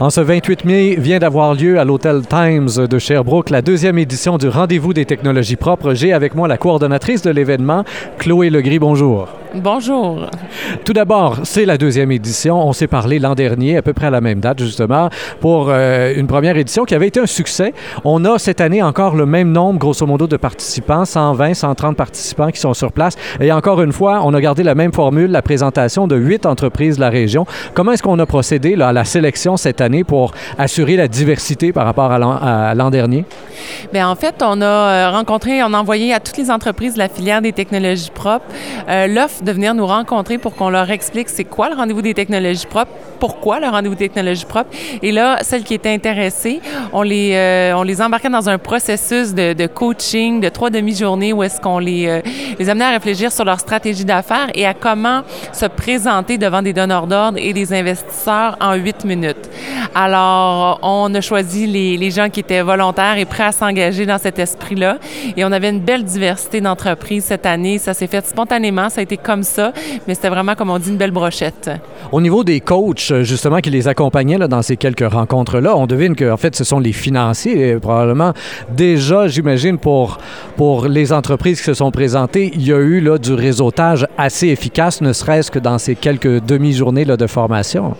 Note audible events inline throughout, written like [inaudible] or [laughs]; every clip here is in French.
En ce 28 mai vient d'avoir lieu à l'Hôtel Times de Sherbrooke la deuxième édition du Rendez-vous des technologies propres. J'ai avec moi la coordonnatrice de l'événement, Chloé Legris. Bonjour. Bonjour. Tout d'abord, c'est la deuxième édition. On s'est parlé l'an dernier, à peu près à la même date, justement, pour euh, une première édition qui avait été un succès. On a cette année encore le même nombre, grosso modo, de participants, 120, 130 participants qui sont sur place. Et encore une fois, on a gardé la même formule, la présentation de huit entreprises de la région. Comment est-ce qu'on a procédé là, à la sélection cette année pour assurer la diversité par rapport à l'an dernier? Bien, en fait, on a euh, rencontré, on a envoyé à toutes les entreprises de la filière des technologies propres euh, l'offre de venir nous rencontrer pour qu'on leur explique c'est quoi le rendez-vous des technologies propres, pourquoi le rendez-vous des technologies propres. Et là, celles qui étaient intéressées, on les, euh, on les embarquait dans un processus de, coaching de trois demi-journées où est-ce qu'on les, euh, les amenait à réfléchir sur leur stratégie d'affaires et à comment se présenter devant des donneurs d'ordre et des investisseurs en huit minutes. Alors, on a choisi les, les gens qui étaient volontaires et prêts à s'engager dans cet esprit-là. Et on avait une belle diversité d'entreprises cette année. Ça s'est fait spontanément. Ça a été comme ça, mais c'était vraiment, comme on dit, une belle brochette. Au niveau des coachs, justement, qui les accompagnaient là, dans ces quelques rencontres-là, on devine qu'en fait, ce sont les financiers, probablement. Déjà, j'imagine, pour, pour les entreprises qui se sont présentées, il y a eu là, du réseautage assez efficace, ne serait-ce que dans ces quelques demi-journées de formation.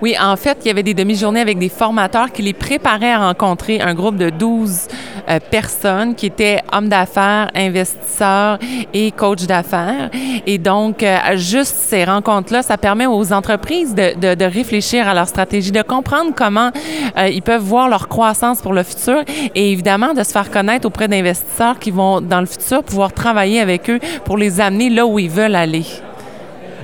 Oui, en fait, il y avait des demi-journées avec des formateurs qui les préparaient à rencontrer un groupe de 12 euh, personnes qui étaient hommes d'affaires, investisseurs et coachs d'affaires. Et donc, euh, juste ces rencontres-là, ça permet aux entreprises de, réfléchir à leur stratégie, de comprendre comment euh, ils peuvent voir leur croissance pour le futur et évidemment de se faire connaître auprès d'investisseurs qui vont, dans le futur, pouvoir travailler avec eux pour les amener là où ils veulent aller.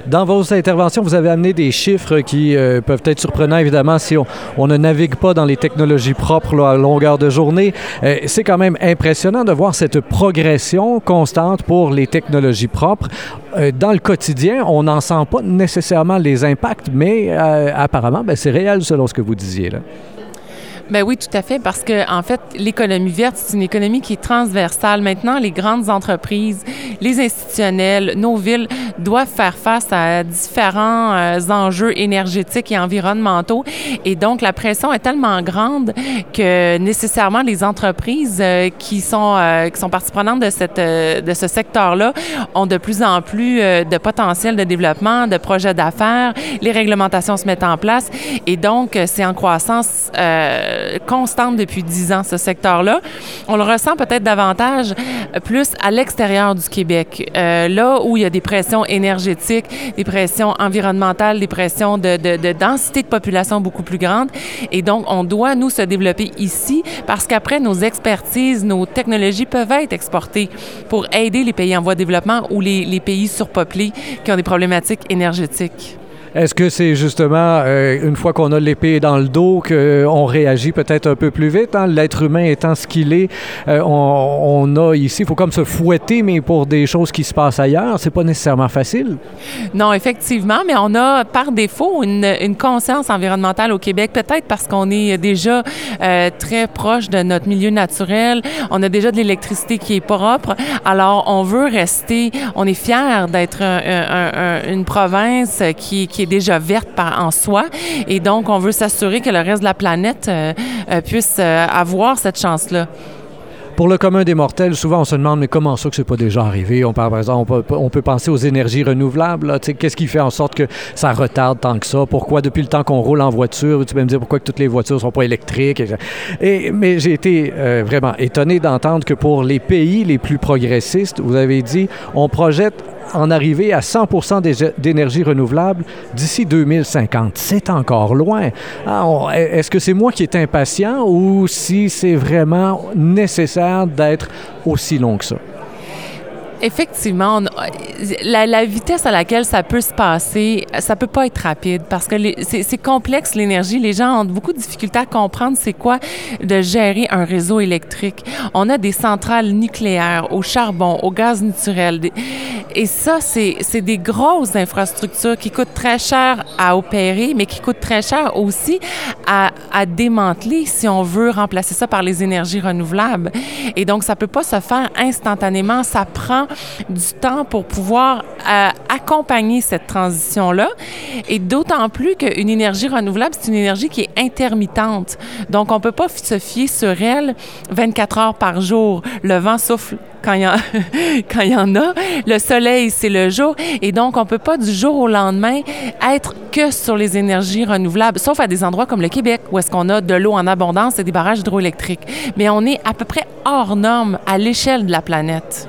Dans vos interventions, vous avez amené des chiffres qui euh, peuvent être surprenants, évidemment, si on, ne navigue pas dans les technologies propres là, à longueur de journée. Euh, c'est quand même impressionnant de voir cette progression constante pour les technologies propres. Euh, dans le quotidien, on n'en sent pas nécessairement les impacts, mais apparemment, ben, c'est réel selon ce que vous disiez. Ben oui, tout à fait, parce que en fait, l'économie verte, c'est une économie qui est transversale. Maintenant, les grandes entreprises, les institutionnels, nos villes doivent faire face à différents euh, enjeux énergétiques et environnementaux, et donc la pression est tellement grande que nécessairement les entreprises euh, qui sont euh, qui sont partie prenante de cette de ce secteur-là ont de plus en plus de potentiel de développement, de projets d'affaires. Les réglementations se mettent en place, et donc c'est en croissance constante depuis dix ans, ce secteur-là. On le ressent peut-être davantage plus à l'extérieur du Québec, euh, là où il y a des pressions énergétiques, des pressions environnementales, des pressions de, de, de densité de population beaucoup plus grandes. Et donc, on doit, nous, se développer ici parce qu'après, nos expertises, nos technologies peuvent être exportées pour aider les pays en voie de développement ou les, les pays surpeuplés qui ont des problématiques énergétiques. Est-ce que c'est justement euh, une fois qu'on a l'épée dans le dos qu'on réagit peut-être un peu plus vite? Hein? L'être humain étant ce qu'il est, euh, on, a ici, il faut comme se fouetter, mais pour des choses qui se passent ailleurs, c'est pas nécessairement facile. Non, effectivement, mais on a par défaut une, conscience environnementale au Québec, peut-être parce qu'on est déjà euh, très proche de notre milieu naturel, on a déjà de l'électricité qui est propre, alors on veut rester, on est fier d'être un, un, une province qui, qui est déjà verte en soi. Et donc, on veut s'assurer que le reste de la planète euh, euh, puisse euh, avoir cette chance-là pour le commun des mortels, souvent on se demande mais comment ça que c'est pas déjà arrivé? On par exemple, on peut, penser aux énergies renouvelables. Qu'est-ce qui fait en sorte que ça retarde tant que ça? Pourquoi depuis le temps qu'on roule en voiture, tu peux me dire pourquoi que toutes les voitures sont pas électriques Mais j'ai été euh, vraiment étonné d'entendre que pour les pays les plus progressistes, vous avez dit, on projette en arriver à 100% d'énergie renouvelable d'ici 2050. C'est encore loin. Ah, Est-ce que c'est moi qui est impatient ou si c'est vraiment nécessaire d'être aussi long que ça? Effectivement, la, vitesse à laquelle ça peut se passer, ça peut pas être rapide parce que c'est complexe l'énergie. Les gens ont beaucoup de difficultés à comprendre c'est quoi de gérer un réseau électrique. On a des centrales nucléaires au charbon, au gaz naturel, et ça c'est des grosses infrastructures qui coûtent très cher à opérer, mais qui coûtent très cher aussi à, à démanteler si on veut remplacer ça par les énergies renouvelables. Et donc ça peut pas se faire instantanément. Ça prend du temps pour pouvoir à accompagner cette transition-là. Et d'autant plus qu'une énergie renouvelable, c'est une énergie qui est intermittente. Donc, on ne peut pas se fier sur elle 24 heures par jour. Le vent souffle [laughs] quand il, y en a. Le soleil, c'est le jour. Et donc, on ne peut pas du jour au lendemain être que sur les énergies renouvelables, sauf à des endroits comme le Québec, où est-ce qu'on a de l'eau en abondance et des barrages hydroélectriques. Mais on est à peu près hors norme à l'échelle de la planète.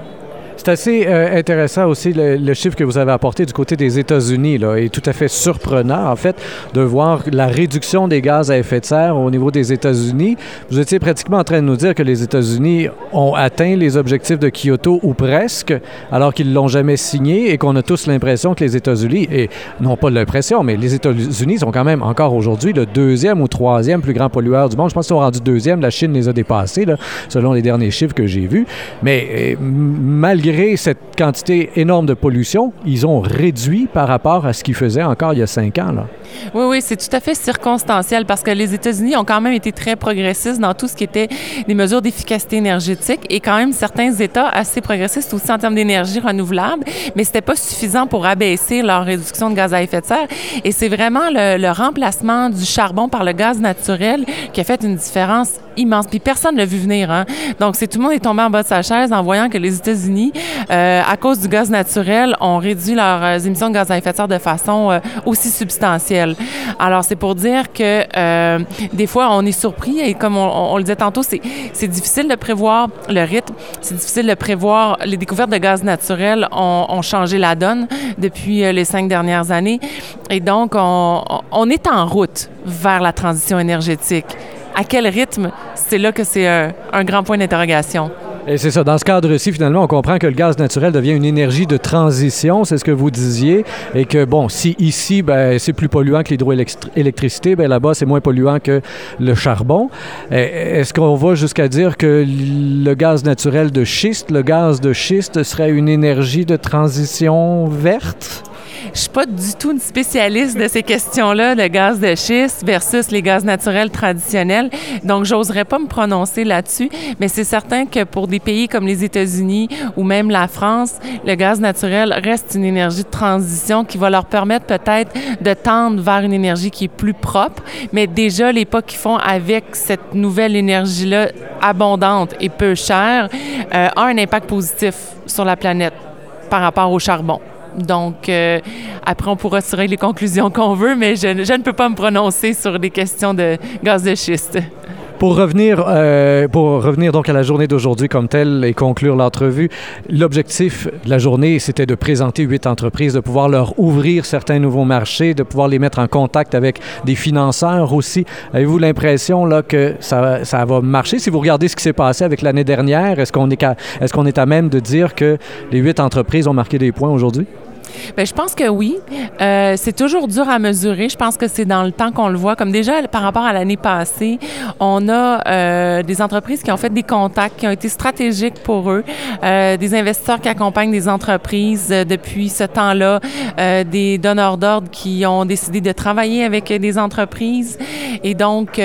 C'est assez euh, intéressant aussi le, chiffre que vous avez apporté du côté des États-Unis, là, et tout à fait surprenant, en fait, de voir la réduction des gaz à effet de serre au niveau des États-Unis. Vous étiez pratiquement en train de nous dire que les États-Unis ont atteint les objectifs de Kyoto ou presque, alors qu'ils ne l'ont jamais signé et qu'on a tous l'impression que les États-Unis, et non pas l'impression, mais les États-Unis sont quand même encore aujourd'hui le deuxième ou troisième plus grand pollueur du monde. Je pense qu'ils sont rendus deuxième. La Chine les a dépassés, là, selon les derniers chiffres que j'ai vus. Mais euh, cette quantité énorme de pollution, ils ont réduit par rapport à ce qu'ils faisaient encore il y a cinq ans. Là. Oui, oui, c'est tout à fait circonstanciel parce que les États-Unis ont quand même été très progressistes dans tout ce qui était des mesures d'efficacité énergétique et quand même certains États assez progressistes aussi en termes d'énergie renouvelable, mais c'était pas suffisant pour abaisser leur réduction de gaz à effet de serre. Et c'est vraiment le, remplacement du charbon par le gaz naturel qui a fait une différence immense. Puis personne ne l'a vu venir. Hein? Donc, c'est tout le monde est tombé en bas de sa chaise en voyant que les États-Unis, euh, à cause du gaz naturel, ont réduit leurs euh, émissions de gaz à effet de serre de façon euh, aussi substantielle. Alors, c'est pour dire que euh, des fois, on est surpris et comme on, le disait tantôt, c'est difficile de prévoir le rythme, c'est difficile de prévoir. Les découvertes de gaz naturel ont, changé la donne depuis les cinq dernières années et donc on, on est en route vers la transition énergétique. À quel rythme? C'est là que c'est un grand point d'interrogation. Et c'est ça. Dans ce cadre-ci, finalement, on comprend que le gaz naturel devient une énergie de transition, c'est ce que vous disiez, et que, bon, si ici, ben, c'est plus polluant que l'hydroélectricité, ben, là-bas, c'est moins polluant que le charbon. Est-ce qu'on va jusqu'à dire que le gaz naturel de schiste, le gaz de schiste serait une énergie de transition verte? Je suis pas du tout une spécialiste de ces questions-là, le gaz de schiste versus les gaz naturels traditionnels. Donc, j'oserais pas me prononcer là-dessus, mais c'est certain que pour des pays comme les États-Unis ou même la France, le gaz naturel reste une énergie de transition qui va leur permettre peut-être de tendre vers une énergie qui est plus propre, mais déjà les pas qu'ils font avec cette nouvelle énergie-là abondante et peu chère euh, a un impact positif sur la planète par rapport au charbon. Donc, euh, après, on pourra tirer les conclusions qu'on veut, mais je, ne peux pas me prononcer sur des questions de gaz de schiste. Pour revenir, euh, pour revenir donc à la journée d'aujourd'hui comme telle et conclure l'entrevue, l'objectif de la journée, c'était de présenter huit entreprises, de pouvoir leur ouvrir certains nouveaux marchés, de pouvoir les mettre en contact avec des financeurs aussi. Avez-vous l'impression là que ça, va marcher? Si vous regardez ce qui s'est passé avec l'année dernière, est-ce qu'on est, qu'on est à même de dire que les huit entreprises ont marqué des points aujourd'hui? Bien, je pense que oui. Euh, c'est toujours dur à mesurer. Je pense que c'est dans le temps qu'on le voit. Comme déjà par rapport à l'année passée, on a euh, des entreprises qui ont fait des contacts qui ont été stratégiques pour eux, euh, des investisseurs qui accompagnent des entreprises depuis ce temps-là, des donneurs d'ordre qui ont décidé de travailler avec des entreprises. Et donc,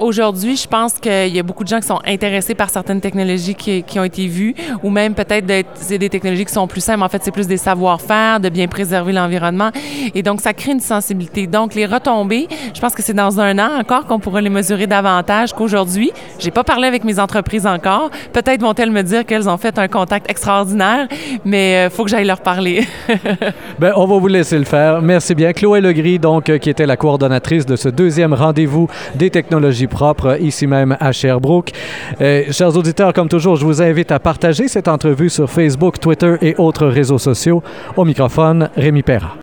Aujourd'hui, je pense qu'il y a beaucoup de gens qui sont intéressés par certaines technologies qui, ont été vues, ou même peut-être c'est des technologies qui sont plus simples. En fait, c'est plus des savoir-faire, de bien préserver l'environnement. Et donc, ça crée une sensibilité. Donc, les retombées, je pense que c'est dans un an encore qu'on pourra les mesurer davantage qu'aujourd'hui. J'ai pas parlé avec mes entreprises encore. Peut-être vont-elles me dire qu'elles ont fait un contact extraordinaire, mais euh, faut que j'aille leur parler. [laughs] Bien, on va vous laisser le faire. Merci bien. Chloé Legris, donc, euh, qui était la coordonnatrice de ce deuxième rendez-vous des technologies propre ici même à Sherbrooke. Chers auditeurs, comme toujours, je vous invite à partager cette entrevue sur Facebook, Twitter et autres réseaux sociaux. Au microphone, Rémi Perra.